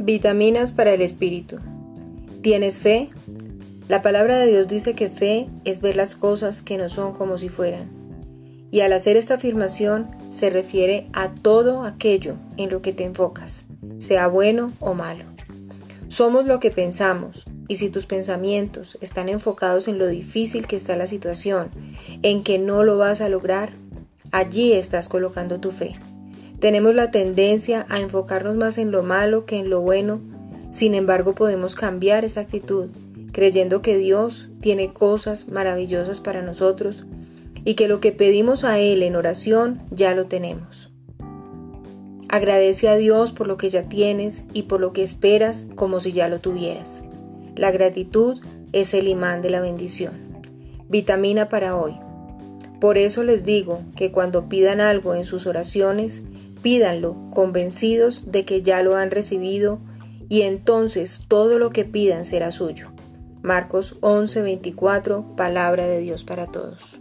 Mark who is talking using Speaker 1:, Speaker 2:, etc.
Speaker 1: Vitaminas para el espíritu. ¿Tienes fe? La palabra de Dios dice que fe es ver las cosas que no son como si fueran. Y al hacer esta afirmación se refiere a todo aquello en lo que te enfocas, sea bueno o malo. Somos lo que pensamos, y si tus pensamientos están enfocados en lo difícil que está la situación, en que no lo vas a lograr, allí estás colocando tu fe. Tenemos la tendencia a enfocarnos más en lo malo que en lo bueno, sin embargo podemos cambiar esa actitud, creyendo que Dios tiene cosas maravillosas para nosotros y que lo que pedimos a Él en oración ya lo tenemos. Agradece a Dios por lo que ya tienes y por lo que esperas como si ya lo tuvieras. La gratitud es el imán de la bendición. Vitamina para hoy. Por eso les digo que cuando pidan algo en sus oraciones, Pídanlo convencidos de que ya lo han recibido y entonces todo lo que pidan será suyo. Marcos 11:24, palabra de Dios para todos.